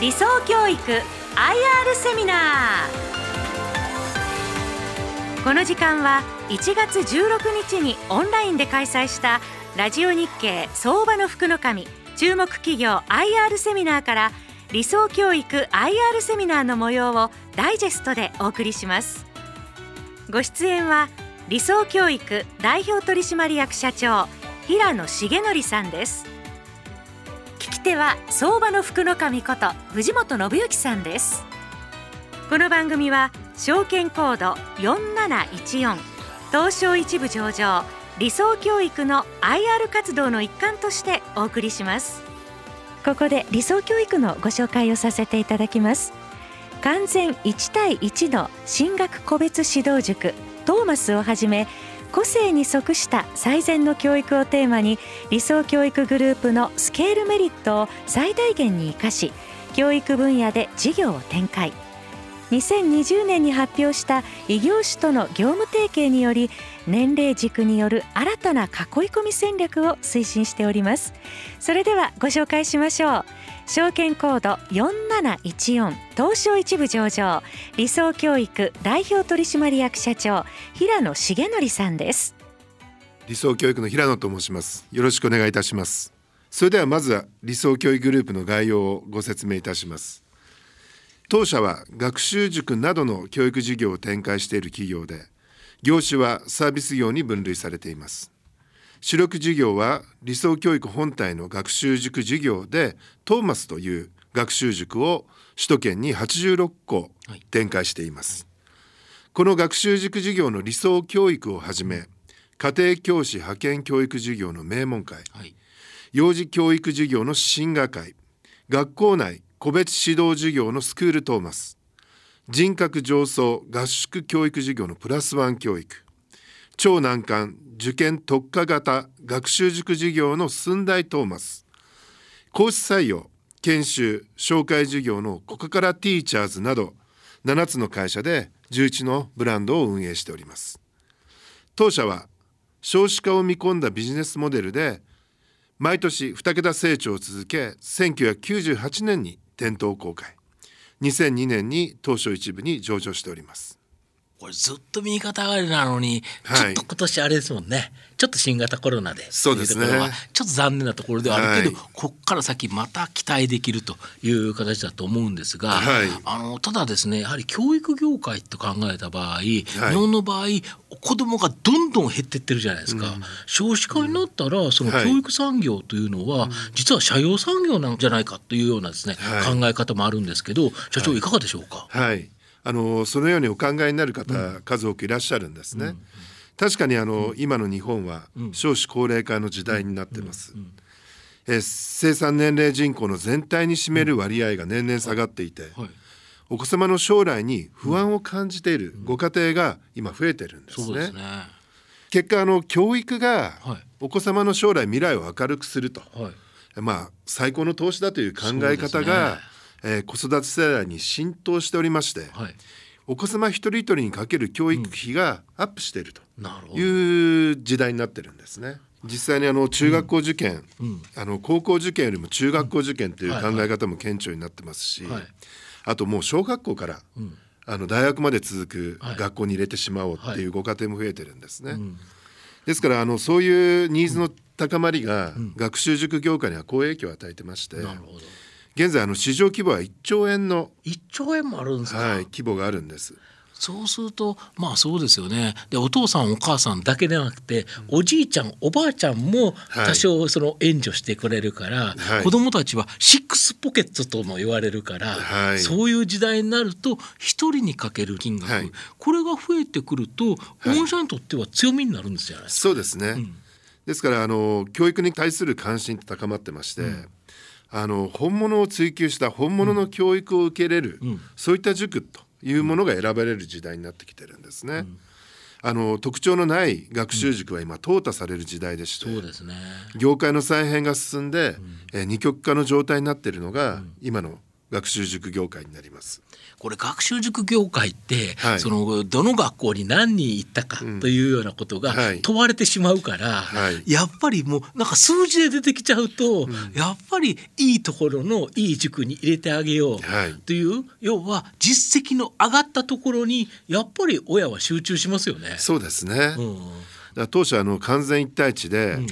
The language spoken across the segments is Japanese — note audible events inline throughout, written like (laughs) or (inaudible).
理想教育 IR セミナー。この時間は1月16日にオンラインで開催したラジオ日経相場の福の神注目企業 IR セミナーから理想教育 IR セミナーの模様をダイジェストでお送りします。ご出演は理想教育代表取締役社長平野重則さんです。聞き手は相場の福の神こと藤本信之さんです。この番組は証券コード4714東証一部上場理想教育の IR 活動の一環としてお送りします。ここで理想教育のご紹介をさせていただきます。完全1対1の進学個別指導塾トーマスをはじめ個性に即した最善の教育をテーマに理想教育グループのスケールメリットを最大限に生かし教育分野で事業を展開。2020年に発表した異業種との業務提携により年齢軸による新たな囲い込み戦略を推進しております。それではご紹介しましょう。証券コード4714東証一部上場理想教育代表取締役社長平野重則さんです。理想教育の平野と申します。よろしくお願いいたします。それではまずは理想教育グループの概要をご説明いたします。当社は学習塾などの教育事業を展開している企業で業種はサービス業に分類されています。主力事業は理想教育本体の学習塾事業でトーマスという学習塾を首都圏に86校展開しています、この学習塾事業の理想教育をはじめ家庭教師派遣教育事業の名門会、はい、幼児教育事業の進学会学校内個別指導事業のスクールトーマス。人格上層合宿教育事業のプラスワン教育。超難関受験特化型学習塾事業の寸大トーマス。講師採用研修紹介事業のコカカラティーチャーズなど7つの会社で11のブランドを運営しております。当社は少子化を見込んだビジネスモデルで毎年2桁成長を続け1998年に店頭公開。2002年に東証一部に上場しております。これずっと右肩上がりなのに、ちょっと今年あれですもんね。ちょっと新型コロナで。そうですね。ちょっと残念なところではあるけど、はい、ここから先また期待できるという形だと思うんですが、はい、あのただですねやはり教育業界と考えた場合、はい、日本の場合子供がどんどん減ってってるじゃないですか、うん、少子化になったらその教育産業というのは、実は社用産業なんじゃないかというようなですね、考え方もあるんですけど社長いかがでしょうか、はいあのそのようにお考えになる方、うん、数多くいらっしゃるんですね。うん、確かにあの、うん、今の日本は少子高齢化の時代になってます。え生産年齢人口の全体に占める割合が年々下がっていて、はい、お子様の将来に不安を感じているご家庭が今増えてるんですね。結果あの教育がお子様の将来未来を明るくすると、はい、まあ最高の投資だという考え方がえー、子育て世代に浸透しておりまして、はい、お子様一人一人にかける教育費がアップしているという時代になってるんですね。実際にあの中学校受験、うん、あの高校受験よりも中学校受験という考え方も顕著になってますし、はい。はい、あともう小学校から、うん、あの大学まで続く学校に入れてしまおうっていうご家庭も増えてるんですね。ですからあのそういうニーズの高まりが学習塾業界には好影響を与えてまして、現在あの市場規模は1兆円の1兆円もあるんですか、はい、規模があるんです。そうするとまあそうですよね。でお父さんお母さんだけでなくて、おじいちゃんおばあちゃんも多少その援助してくれるから、はい、子供たちはシックスポケットとも言われるから、はい、そういう時代になると一人にかける金額、はい、これが増えてくると御社にとっては強みになるんですじゃないですか。そうですね、うん、ですからあの教育に対する関心って高まってまして、うんあの本物を追求した本物の教育を受けれる、うん、そういった塾というものが選ばれる時代になってきてるんですね。うん、あの特徴のない学習塾は今淘汰される時代でして、ね、業界の再編が進んで、うん、え二極化の状態になっているのが、今の学習塾業界になります。これ学習塾業界って、はい、そのどの学校に何人行ったかというようなことが問われてしまうから、はい、やっぱりもうなんか数字で出てきちゃうと、うん、やっぱりいいところのいい塾に入れてあげようという、はい、要は実績の上がったところにやっぱり親は集中しますよね。そうですね、うん、当初あの完全一対地で、うん、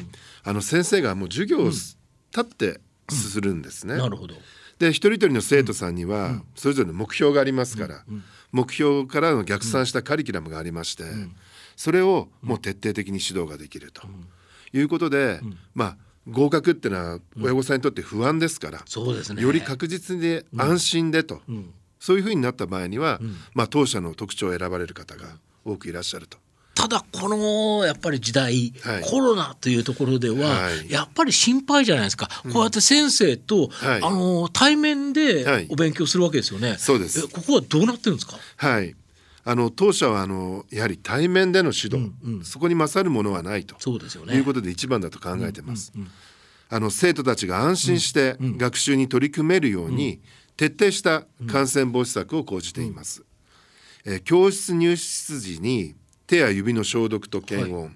あの先生がもう授業を立ってするんですね。なるほどで一人一人の生徒さんにはそれぞれの目標がありますから、目標からの逆算したカリキュラムがありまして、それをもう徹底的に指導ができると。いうことで、まあ合格っていうのは親御さんにとって不安ですから、そうですね、より確実で安心でと、そういうふうになった場合には、まあ、当社の特徴を選ばれる方が多くいらっしゃるとただこのやっぱり時代、はい、コロナというところでは、やっぱり心配じゃないですか、うん、こうやって先生と、はい、あの対面でお勉強するわけですよね。そうです。ここはどうなってるんですか？はい。あの当社はあのやはり対面での指導、うんうん、そこに勝るものはないと。そうですよ、ね、いうことで一番だと考えてます。うんうんうん、あの生徒たちが安心して学習に取り組めるように、徹底した感染防止策を講じています。えー、教室入室時に手や指の消毒と検温、はい、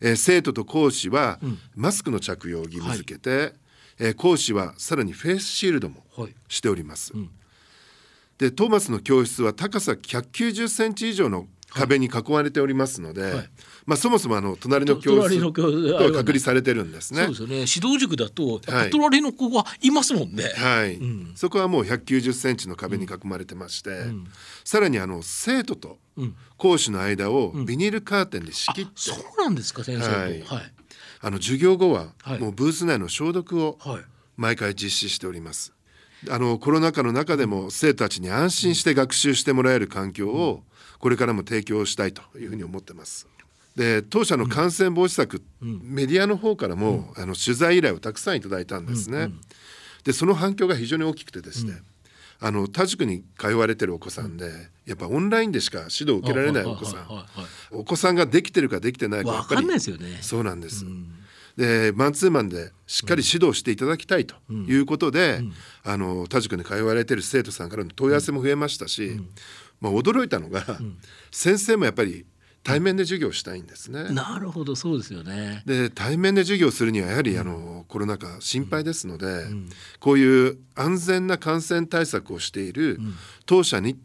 えー、生徒と講師はマスクの着用を義務付けて、はい、えー、講師はさらにフェイスシールドもしております。はいうん、でトーマスの教室は高さ190センチ以上の壁に囲まれておりますので、はい、まあ、そもそもあの隣の教室と隔離されてるんですね。そうですよね。指導塾だと隣の子はいますもんね。はい、うん、そこはもう190センチの壁に囲まれてまして、うん、さらにあの生徒と講師の間をビニールカーテンで仕切って、そうなんですか先生、はい、はい、あの授業後はもうブース内の消毒を毎回実施しております。あのコロナ禍の中でも生徒たちに安心して学習してもらえる環境をこれからも提供したいというふうに思ってます。で当社の感染防止策、うん、メディアの方からも、うん、あの取材依頼をたくさんいただいたんですね。でその反響が非常に大きくてですね、うん、あの他塾に通われてるお子さんで、やっぱオンラインでしか指導を受けられないお子さん、お子さんができてるかできてないかやっぱり、ね、そうなんです。でマンツーマンでしっかり指導していただきたいということで、あの他塾に通われてる生徒さんからの問い合わせも増えましたし、まあ、驚いたのが、うん、先生もやっぱり対面で授業したいんですね。なるほどそうですよね。で対面で授業するにはやはり、あのコロナ禍心配ですので、うん、こういう安全な感染対策をしている当社に、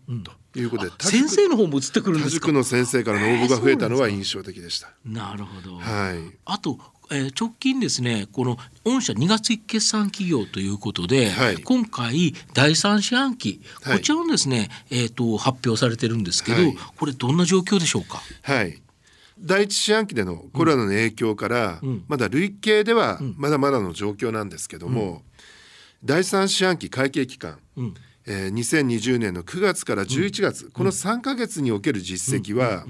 ということで先生の方も移ってくるんですか？の先生からの応募が増えたのは印象的でした。なるほど。はい。あとえー、直近ですねこの御社2月決算企業ということで、はい、今回第三四半期こちらをですね、はい、えーと、発表されてるんですけど、はい、これどんな状況でしょうか？はい。第一四半期でのコロナの影響から、うん、まだ累計ではまだまだの状況なんですけども、うん、第三四半期会計期間、うん。えー、2020年の9月から11月、この3か月における実績は、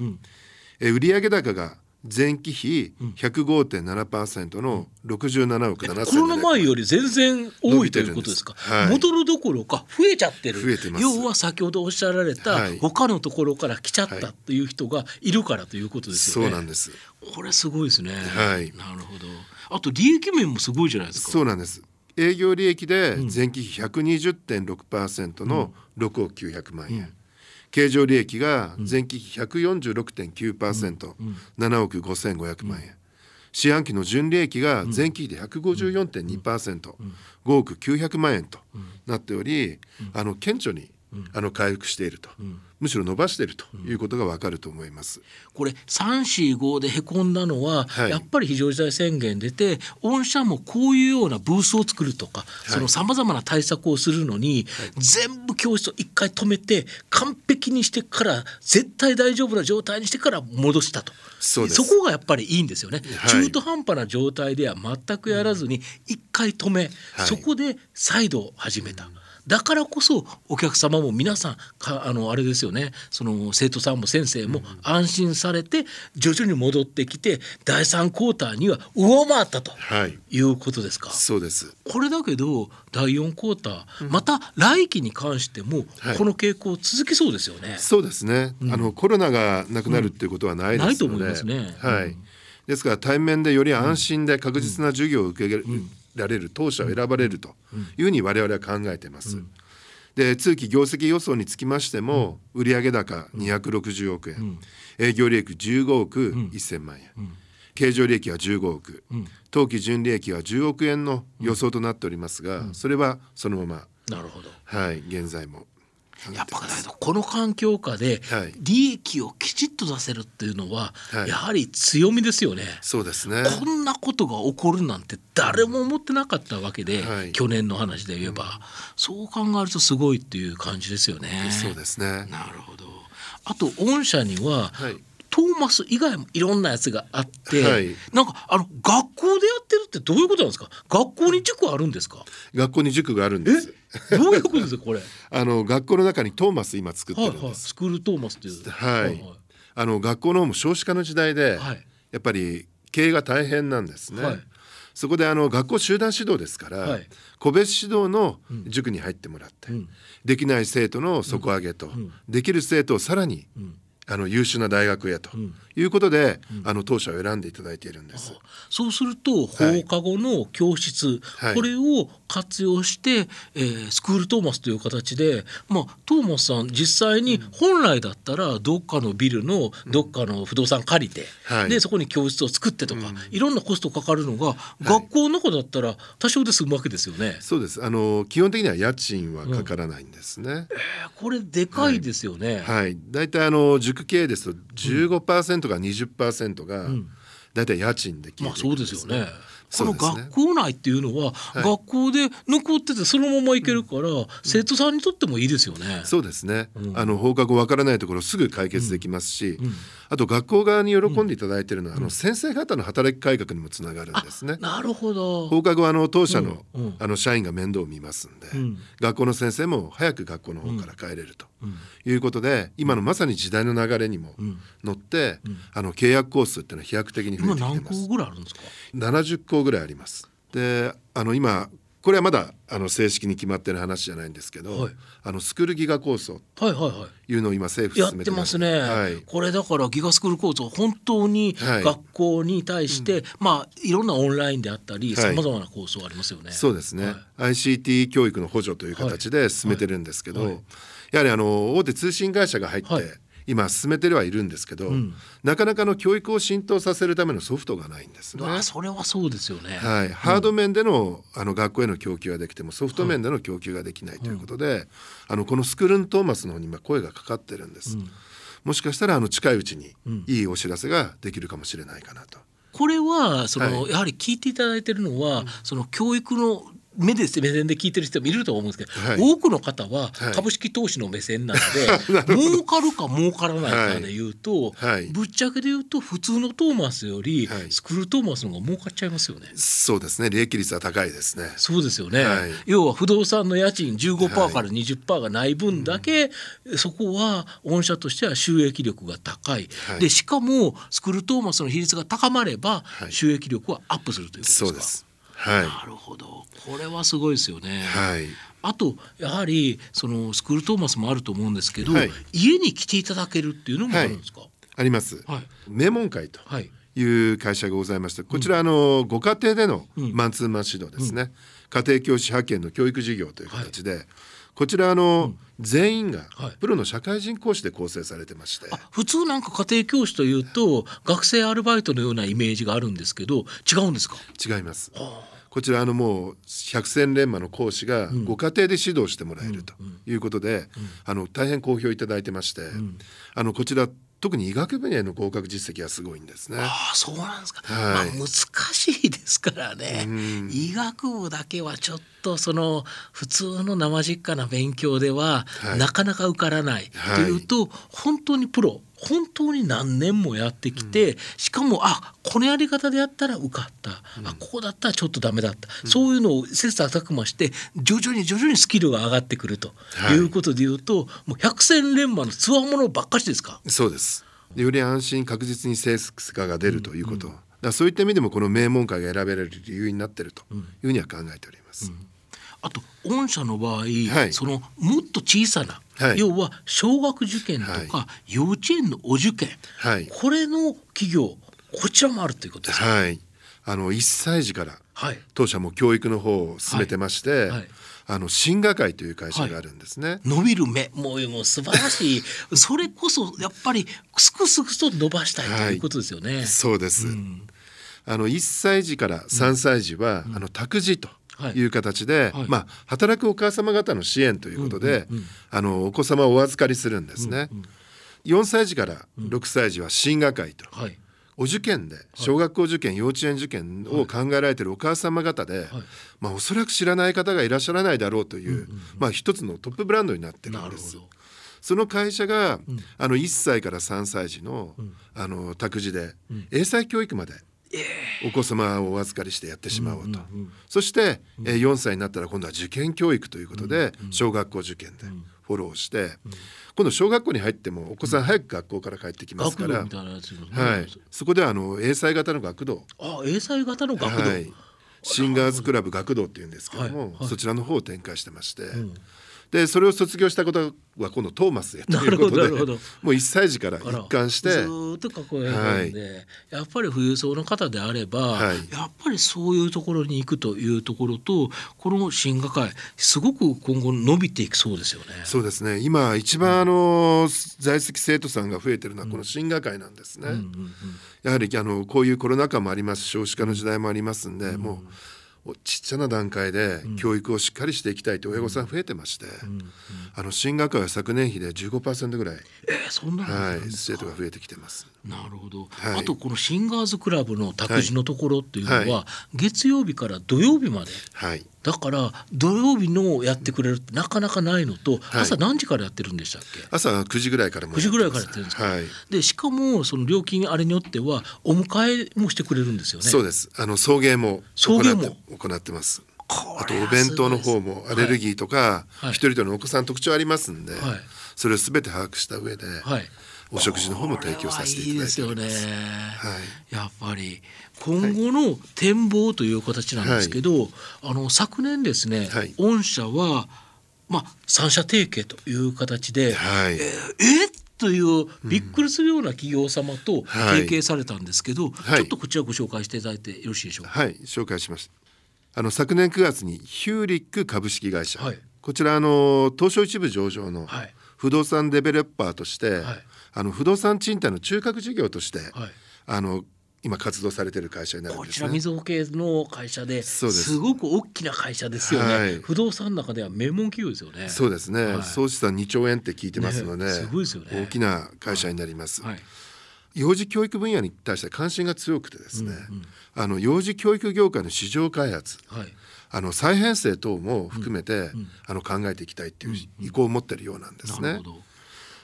えー、売上高が前期比105.7%の67億7千コロナ前より全然多いということですか、はい、戻るどころか増えちゃってる。要は先ほどおっしゃられた、はい、他のところから来ちゃったという人がいるからということですよね、そうなんです。これすごいですね。はい。なるほど。あと利益面もすごいじゃないですか。そうなんです。営業利益で前期比120.6%の6億900万円、うん経常利益が前期比146.9%、うん、7億5500万円、四半期の純利益が前期比で154.2%、うん、5億900万円となっており、あの顕著にあの回復していると、むしろ伸ばしているということがわかると思います。これ三四五でへこんだのは、はい、やっぱり非常事態宣言出て御社もこういうようなブースを作るとか、はい、そのさまざまな対策をするのに、はい、全部教室を一回止めて完璧にしてから絶対大丈夫な状態にしてから戻したと。そこがやっぱりいいんですよね、中途半端な状態では全くやらずに一回止め、そこで再度始めた。うんだからこそお客様も皆さんかあのあれですよね。その生徒さんも先生も安心されて徐々に戻ってきて第3クォーターには上回ったとい。うことですか、はい、そうです。これだけど第4クォーター、また来期に関してもこの傾向続きそうですよね、はい、そうですね、うん、あのコロナがなくなるっていうことはないですので、うん、ないと思いますね、はい、ですから対面でより安心で確実な授業を受けられる当社を選ばれるというふうに我々は考えてます。で通期業績予想につきましても、売上高260億円、営業利益15億1000万円、経常利益は15億、当期純利益は10億円の予想となっておりますが、それはそのまま。なるほど、はい、現在もやっぱだけどこの環境下で利益をきちっと出せるっていうのはやはり強みですよね。そうですね。こんなことが起こるなんて誰も思ってなかったわけで、はい、去年の話で言えば、うん、そう考えるとすごいっていう感じですよね。そうですね。なるほど。あと御社には、はいトーマス以外もいろんなやつがあって、はい、なんかあの学校でやってるってどういうことなんですか？学校に塾あるんですか？学校に塾があるんです。どういうことですかこれ？(laughs) あの学校の中にトーマス今作ってるんです、はいはい、スクールトーマスっていう。はい、はいはい、あの学校の方も少子化の時代で、はい、やっぱり経営が大変なんですね、はい、そこであの学校集団指導ですから、はい、個別指導の塾に入ってもらって、うん、できない生徒の底上げと、うん、できる生徒をさらに、うんあの優秀な大学へと。いうことで、うん、あの当社を選んでいただいているんです。そうすると放課後の教室、はい、これを活用して、えー、スクールトーマスという形で、まあ、トーマスさん実際に本来だったらどっかのビルのどっかの不動産借りて、うん、でそこに教室を作ってとか、うん、いろんなコストかかるのが、学校の中だったら多少で済むわけですよね。そうです。あの基本的には家賃はかからないんですね。うん、えー、これでかいですよね。はい、大、体、あの塾経営ですと15%か20%が大体家賃で、ね、まあそうですよね。この学校内っていうのは、はい、学校で残っててそのまま行けるから、うん、生徒さんにとってもいいですよね。そうですね。うん、あの放課後わからないところすぐ解決できますし、うん、あと学校側に喜んでいただいているのは、あの先生方の働き改革にもつながるんですね。なるほど。放課後あの当社の、あの社員が面倒を見ますんで、学校の先生も早く学校の方から帰れるということで、今のまさに時代の流れにも乗って、あの契約コースっていうのは飛躍的に増えてきてます。今何校ぐらいあるんですか？70校ぐらいあります。であの今これはまだあの正式に決まってる話じゃないんですけど、はい、あのスクールギガ構想というのを今政府進めてます。ね、はい、これだからギガスクール構想本当に学校に対して、はい、まあいろんなオンラインであったりさまざまな構想ありますよね。そうですね、ICT 教育の補助という形で進めてるんですけど、やはりあの大手通信会社が入って、今進めてはいるんですけど、うん、なかなかの教育を浸透させるためのソフトがないんですね。あそれはそうですよね。はい、ハード面でのあの学校への供給ができてもソフト面での供給ができないということで、はい、あのこのスクールントーマスの方に今声がかかってるんです。うん、もしかしたらあの近いうちにいいお知らせができるかもしれないかなと。これはその、はい、やはり聞いていただいているのは、その教育の目で目線で聞いてる人もいると思うんですけど、はい、多くの方は株式投資の目線なので、(laughs) はい、儲かるか儲からないかで言うと、はい、ぶっちゃけで言うと普通のトーマスよりスクールトーマスの方が儲かっちゃいますよね。そうですね。利益率は高いですね。そうですよね。要は不動産の家賃15%から20%がない分だけ、そこは御社としては収益力が高い。でしかもスクールトーマスの比率が高まれば収益力はアップするということですか？そうですはい、なるほど。これはすごいですよね。はい、あとやはりそのスクールトーマスもあると思うんですけど、はい、家に来ていただけるっていうのもあるんですか、はい、あります、はい、名門会という会社がございましてこちらあのご家庭でのマンツーマン指導ですね、うん、家庭教師派遣の教育事業という形で、こちらあの、うん。全員がプロの社会人講師で構成されてまして、はい、普通なんか家庭教師というと学生アルバイトのようなイメージがあるんですけど違うんですか？違います、はあ。こちらあのもう百戦錬磨の講師がご家庭で指導してもらえるということで、あの大変好評いただいてまして、あのこちら特に医学部への合格実績はすごいんですね。あそうなんですか。はい、まあ難しいですからね。医学部だけはちょっとその普通の生実家な勉強では、なかなか受からない、はい、というと本当にプロ本当に何年もやってきて、うん、しかもあこのやり方でやったら受かった、うん、あここだったらちょっとダメだった、うん、そういうのを切磋琢磨して徐々に徐々にスキルが上がってくるとい。うことでいうと、はい、もう百戦錬磨のつわものばっかりですか？そうです。より安心確実に成果が出るということ、だそういった意味でもこの名門会が選べられる理由になっているというふうには考えております。あと御社の場合、はい、そのもっと小さなはい、要は小学受験とか幼稚園のお受験、はい、これの企業こちらもあるということですはい。あの1歳児から当社も教育の方を進めてまして、あの進学会という会社があるんですね。はい、伸びる目。もうもう素晴らしい。(laughs) それこそやっぱりすくすくと伸ばしたいということですよね。そうです、うん、あの1歳児から3歳児は、うん、あの託児とい。う形で、はい、まあ、働くお母様方の支援ということで、うんうんうん、あのお子様をお預かりするんですね。うんうん、4歳児から6歳児は進学会と。はい。お受験で小学校受験、幼稚園受験を考えられているお母様方で、はい、まあ、おそらく知らない方がいらっしゃらないだろうという、うんうんうん、まあ、一つのトップブランドになってるんです。その会社が、うん、あの1歳から3歳児の,、あの託児で、英才教育までお子様をお預かりしてやってしまおうと、そして、えー、4歳になったら今度は受験教育ということで、小学校受験でフォローして、今度小学校に入ってもお子さん早く学校から帰ってきますから、はい、そこではあの英才型の学童。あ英才型の学童、はい、シンガーズクラブ学童っていうんですけども、そちらの方を展開してまして、でそれを卒業したことは今度トーマスへということでもう1歳児から一貫して。ずっと囲えるんで、はい、やっぱり富裕層の方であれば、はい、やっぱりそういうところに行くというところとこの進学会すごく今後伸びていくそうですよね。そうですね。今一番あの、うん、在籍生徒さんが増えてるのはこの進学会なんですね。やはりあのこういうコロナ禍もあります少子化の時代もありますんで、うん、もうちっちゃな段階で教育をしっかりしていきたいと親御さん増えてまして、あの進学は昨年比で15%ぐらい、えー、そんなはい、生徒が増えてきてます。なるほど、はい、あとこのシンガーズクラブの託児のところっていうのは、はい、月曜日から土曜日まで、はい、だから土曜日のやってくれるってなかなかないのと、朝何時からやってるんでしたっけ？朝9時ぐらいからも9時ぐらいからやってるんですか、はい、でしかもその料金あれによってはお迎えもしてくれるんですよね。そうです。あの送迎も送迎も？行ってます。あとお弁当の方もアレルギーとか一、はい、人とのお子さん特徴ありますんで、はい、それを全て把握した上で、はい、お食事の方も提供させていただいております。いいですよね、はい、やっぱり今後の展望という形なんですけど、はい、あの昨年ですね、はい、御社はまあ三社提携という形で、はい、えー、えというびっくりするような企業様と提携されたんですけど、はい、ちょっとこちらご紹介していただいてよろしいでしょうか？はい、紹介します。あの昨年9月にヒューリック株式会社、はい、こちらあの東証一部上場の不動産デベロッパーとして、はい、あの不動産賃貸の中核事業として、あの今活動されている会社になるんです、ね、こちらみずほ系の会社です。すごく大きな会社ですよね、はい、不動産の中では名門企業ですよね。そうですね、はい、総資産2兆円って聞いてますので、ね、すごいですよね。大きな会社になります、はい。幼児教育分野に対して関心が強くてですね、うんうん、あの幼児教育業界の市場開発、はい、あの再編成等も含めて、うんうん、あの考えていきたいっていう意向を持ってるようなんですね。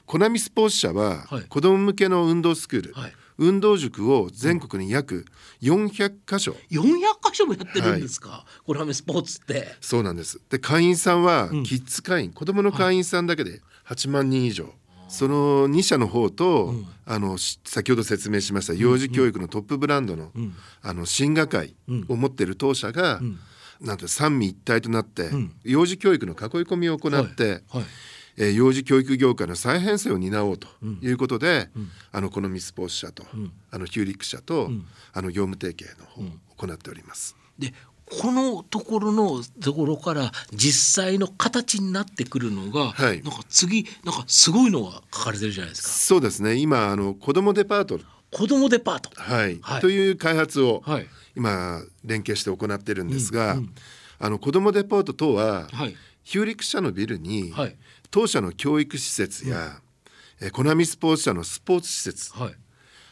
コナミスポーツ社は、はい、子ども向けの運動スクール、はい、運動塾を全国に約400箇所、うん、400箇所もやってるんですか、はい、コナミスポーツって。そうなんです。で会員さんは、キッズ会員。子どもの会員さんだけで8万人以上、その2社の方と、うん、あの先ほど説明しました幼児教育のトップブランドの,、あの進学会を持っている当社が、なんて三位一体となって、幼児教育の囲い込みを行って、はい。はいえー、幼児教育業界の再編成を担おうということで、うん、あのこのミスポーツ社と、うん、あのヒューリック社と、うん、あの業務提携の方を行っております。でこのところのところから実際の形になってくるのが、はい、なんか次なんかすごいのが書かれてるじゃないですか。そうですね。今あの子どもデパート。子どもデパート、はい、はい、という開発を、はい、今連携して行ってるんですが、うんうん、あの子どもデパート等は、はい、ヒューリック社のビルに、はい、当社の教育施設や、うん、えコナミスポーツ社のスポーツ施設、はい、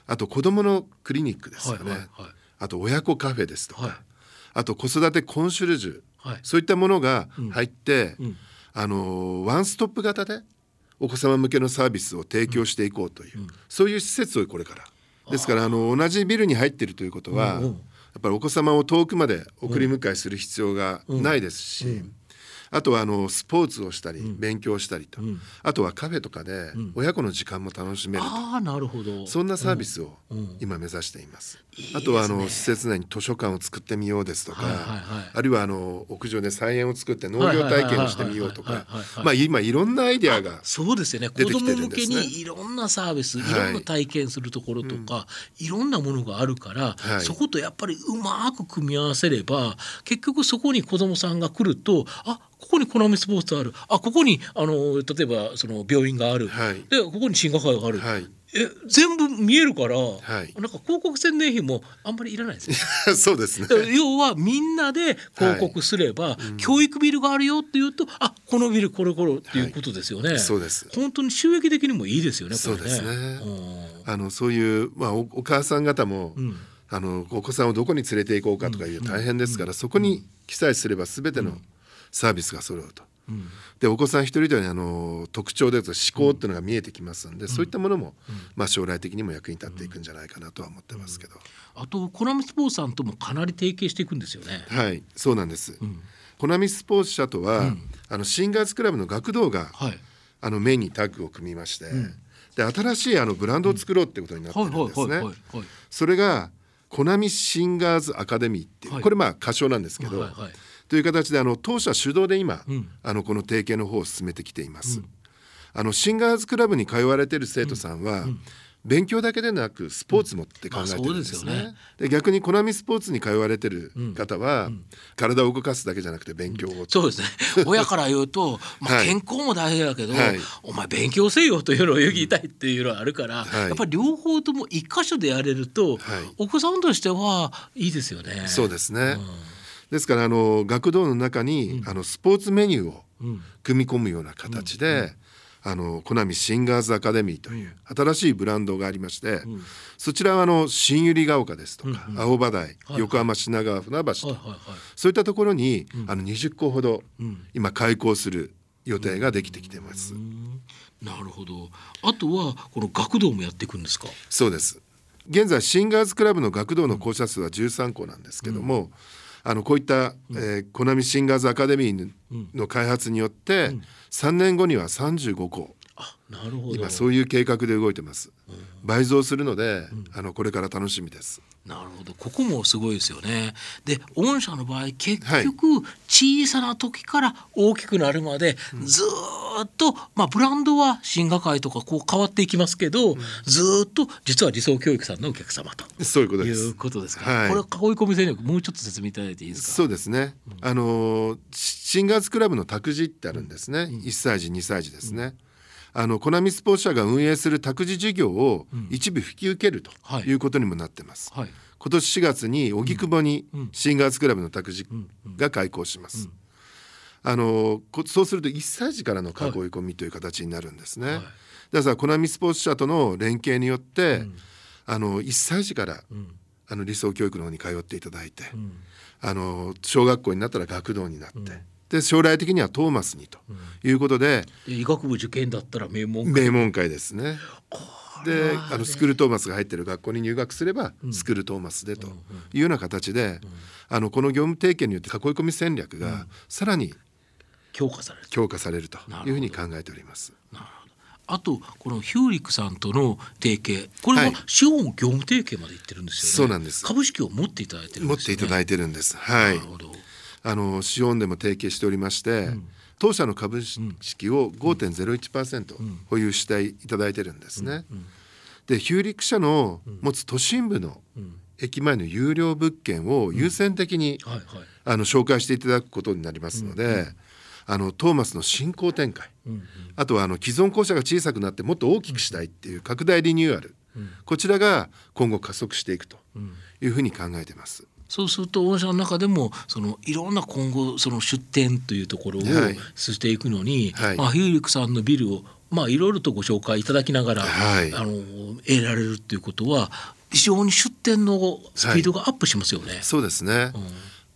あと子どものクリニックですよね、はいはいはい、あと親子カフェですとか、あと子育てコンシュルジュ、はい、そういったものが入って、うん、あのワンストップ型でお子様向けのサービスを提供していこうという、うん、そういう施設をこれから。ですからあの同じビルに入っているということは、やっぱりお子様を遠くまで送り迎えする必要がないですし、あとはあのスポーツをしたり、勉強したりと、あとはカフェとかで親子の時間も楽しめると、あなるほど。そんなサービスを今目指しています。あとはあの施設内に図書館を作ってみようですとか、あるいはあの屋上で菜園を作って農業体験をしてみようとか、まあ今いろんなアイデアがそうですよね。子供向けにいろんなサービス、い。ろんな体験するところとか、いろんなものがあるから、そことやっぱりうまく組み合わせれば結局そこに子供さんが来るとあここにコナミスポーツある。あここにあの例えばその病院がある、はい、でここに進学会がある、はい、え全部見えるから、はい、なんか広告宣伝費もあんまりいらないです。ね。(laughs) そうですね。要はみんなで広告すれば、はいうん、教育ビルがあるよっていうと、あこのビルこれこれっていうことですよね。はい、そうです。本当に収益的にもいいですよね。そうですね。あのそういうまあおお母さん方も、うん、あのお子さんをどこに連れて行こうかとかいう大変ですから、そこに記載すればすべてのサービスが揃うと。でお子さん一人であの特徴で思考っていうのが見えてきますんで、そういったものも、まあ、将来的にも役に立っていくんじゃないかなとは思ってますけど、あとコナミスポーツさんともかなり提携していくんですよね。はいそうなんです、コナミスポーツ社とは、あのシンガーズクラブの学童が、はい、あのメインにタッグを組みまして、で新しいあのブランドを作ろうってことになってるんですね。それがコナミシンガーズアカデミーっていう、これまあ仮称なんですけど、はいはいという形であの当社主導で今、うん、あのこの提携の方を進めてきています。うん、あのシンガーズクラブに通われている生徒さんは、勉強だけでなくスポーツもって考えてるんですね。うんまあ、で、ね、逆にコナミスポーツに通われてる方は、うん、体を動かすだけじゃなくて勉強を、うん、そうですね。(laughs) 親から言うと、まあ、健康も大事だけど、はい、お前勉強せよというのを言いたいっていうのはあるから、はい、やっぱり両方とも一箇所でやれると、はい、お子さんとしてはいいですよね。そうですね。ですからあの学童の中に、あのスポーツメニューを組み込むような形で、あのコナミシンガーズアカデミーという新しいブランドがありまして、そちらはあの新百合ヶ丘ですとか、青葉台、横浜品川船橋と、そういったところに、あの20個ほど、今開校する予定ができてきてます。なるほど。あとはこの学童もやっていくんですか？そうです。現在シンガーズクラブの学童の校舎数は13校なんですけども、あのこういった、うん、えー、コナミシンガーズアカデミーの開発によって、うん、3年後には35校なるほど。今そういう計画で動いてます、うん、倍増するので、あのこれから楽しみです。なるほど。ここもすごいですよね。で御社の場合結局、小さな時から大きくなるまで、ずっと、まあ、ブランドは進学会とかこう変わっていきますけど、うん、ずっと実は理想教育さんのお客様と。そういうことです。いうことですか、はい、これ囲い込み戦略もうちょっと説明いただいていいですか？そうですね、うん、あのシンガーズクラブの託児ってあるんですね、うん、1歳児2歳児ですね、うんあのコナミスポーツ社が運営する託児事業を一部引き受けるとい。うことにもなってます。はい。はい今年4月に荻窪にシンガーズクラブの託児が開校します。あのそうすると1歳児からの囲い込みという形になるんですね。はい、だからコナミスポーツ社との連携によって、うん、あの1歳児から、うん、あの理想教育の方に通っていただいて、うん、あの小学校になったら学童になって。で将来的にはトーマスにということで、医学部受験だったら名門名門会ですね。であのスクールトーマスが入ってる学校に入学すれば、スクールトーマスでというような形で、あのこの業務提携によって囲い込み戦略がさらに強化される。強化されるというふうに考えております。あとこのヒューリックさんとの提携。これは資本業務提携までいってるんですよね、そうなんです。株式を持っていただいてるんです、ね、持っていただいてるんです。はいあの資本でも提携しておりまして、うん。当社の株式を5.01%保有していただいてるんですね。でヒューリック社の持つ都心部の駅前の有料物件を優先的に、あの紹介していただくことになりますので、あのトーマスの新興展開、あとはあの既存校舎が小さくなってもっと大きくしたいっていう拡大リニューアル、こちらが今後加速していくというふうに考えてます。そうすると御社の中でもそのいろんな今後その出店というところをしていくのに、はい、まあ、ヒューリックさんのビルをまあいろいろとご紹介いただきながら、はい、あの得られるっていうことは非常に出店のスピードがアップしますよね。はい、そうですね、うん、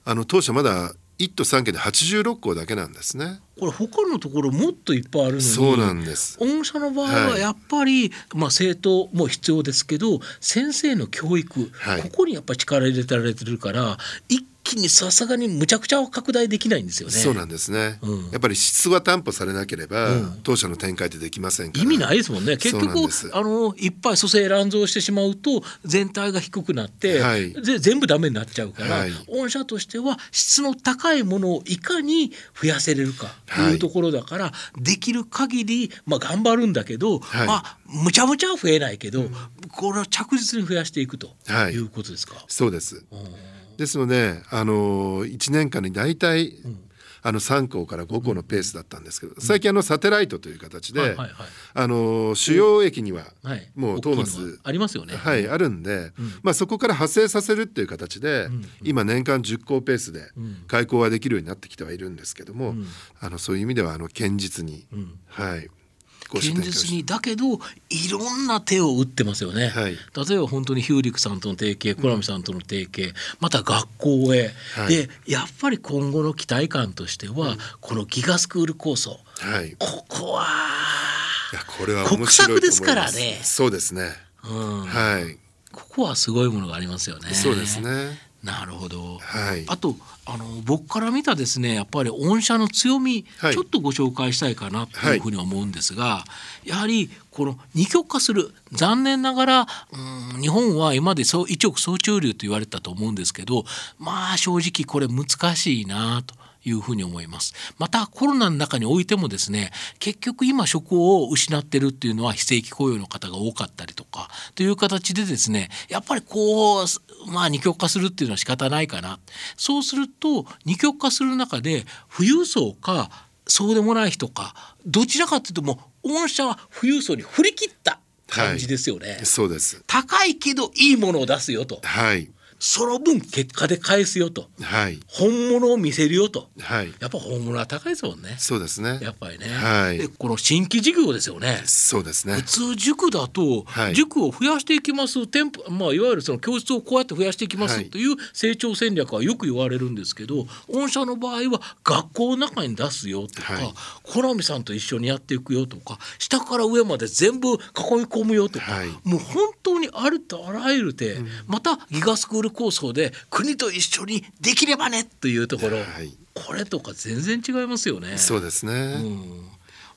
あの当社まだ1都3県で86校だけなんですね。これ他のところもっといっぱいあるのにそうなんです。御社の場合はやっぱり、はい、まあ生徒も必要ですけど先生の教育、はい、ここにやっぱり力入れてられてるから一気にさすがにむちゃくちゃ拡大できないんですよね。そうなんですね。うん、やっぱり質が担保されなければ、うん、当社の展開ってできません意味ないですもんね。結局あのいっぱい蘇生乱造してしまうと全体が低くなって、はい、全部ダメになっちゃうから、はい、御社としては質の高いものをいかに増やせれるか。とい。うところだから、はい、できる限りまあ頑張るんだけど、まあむちゃむちゃは増えないけど、うん、これを着実に増やしていくとい。うことですか？そうです。ですので、あの1年間に大体、うん、あの3校から5校のペースだったんですけど、最近あのサテライトという形で、あの主要駅にはもうトーマス、ありますよね。はい、あるんで、まあそこから派生させるっていう形で、今年間10校ペースで開校はできるようになってきてはいるんですけども、あのそういう意味ではあの堅実に、はい。現実にだけどいろんな手を打ってますよね、はい、例えば本当にヒューリックさんとの提携コラミさんとの提携また学校へ、はい、でやっぱり今後の期待感としては、うん、このギガスクール構想、はい、ここはいやこれは国策ですからね。そうですね、うん、はい。ここはすごいものがありますよね。そうですねなるほど、はい、あとあの僕から見たですねやっぱり御社の強み、はい、ちょっとご紹介したいかなというふうに思うんですが、はい、やはりこの二極化する残念ながらうん日本は今まで一億総中流と言われたと思うんですけどまあ正直これ難しいなと。いうふうに思います。またコロナの中においてもですね結局今職を失ってるっていうのは非正規雇用の方が多かったりとかという形でですねやっぱりこうまあ二極化するっていうのは仕方ないかな。そうすると二極化する中で富裕層かそうでもない人かどちらかというともう御社は富裕層に振り切った感じですよね、はい、そうです。高いけどいいものを出すよと、はい、その分結果で返すよと、はい、本物を見せるよと、はい、やっぱ本物は高いですもんね。そうですね。やっぱりね、はい、でこの新規事業ですよね。そうですね。普通塾だと、はい、塾を増やしていきます店舗、まあ、いわゆるその教室をこうやって増やしていきますという成長戦略はよく言われるんですけど御社の場合は学校の中に出すよとか、はい、コナミさんと一緒にやっていくよとか下から上まで全部囲い込むよとか、もう本当にあるとあらゆる手、うん、またギガスクール構想で国と一緒にできればねというところ、はい、これとか全然違いますよね。そうですね、うん、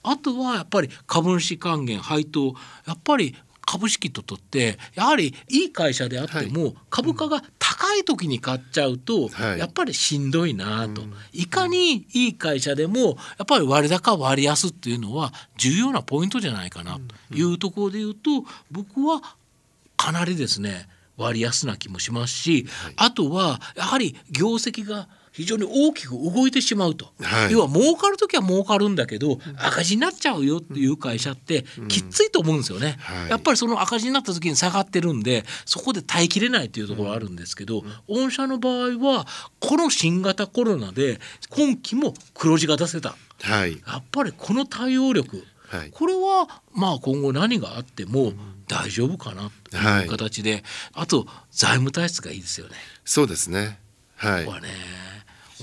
あとはやっぱり株主還元配当やっぱり株式ととってやはりいい会社であっても、はい、株価が高い時に買っちゃうと、やっぱりしんどいなと、いかにいい会社でもやっぱり割高割安っていうのは重要なポイントじゃないかなというところで言うと僕はかなりですね割安な気もしますし、はい、あとはやはり業績が非常に大きく動いてしまうと、はい、要は儲かる時は儲かるんだけど赤字になっちゃうよっていう会社ってきついと思うんですよね、うん。はい、やっぱりその赤字になった時に下がってるんでそこで耐えきれないっていうところあるんですけど、うん、御社の場合はこの新型コロナで今期も黒字が出せた、はい、やっぱりこの対応力はい、これはまあ今後何があっても大丈夫かなという形で、はい、あと財務体質がいいですよね。そうですね。はい。はね、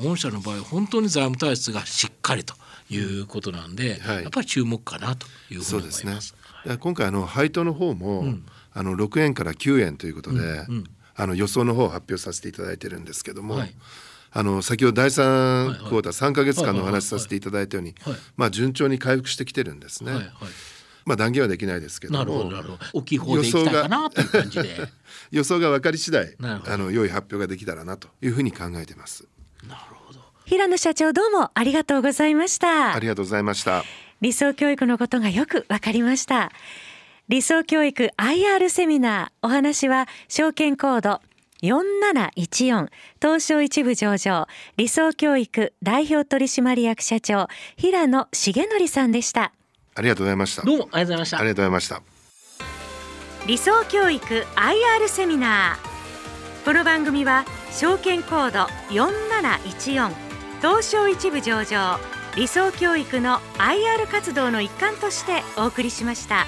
御社の場合本当に財務体質がしっかりということなんで、はい、やっぱり注目かなというふうに思います。すね、今回あの配当の方も、うん、あの6円から9円ということで、うんうん、あの予想の方を発表させていただいてるんですけども。はいあの先ほど第3クォーター3か月間のお話しさせていただいたように、まあ、順調に回復してきてるんですね。はいはいまあ断言はできないですけどなるほど大きい方でいきたいかなという感じで。予想が (laughs) 分かり次第あの良い発表ができたらなというふうに考えてます。なるほど。平野社長どうもありがとうございました。ありがとうございました。理想教育のことがよくわかりました。理想教育 IR セミナーお話は証券コード4714東証一部上場理想教育代表取締役社長平野重則さんでした。ありがとうございました。どうもありがとうございました。ありがとうございました。理想教育 IR セミナー。この番組は証券コード4714東証一部上場理想教育の IR 活動の一環としてお送りしました。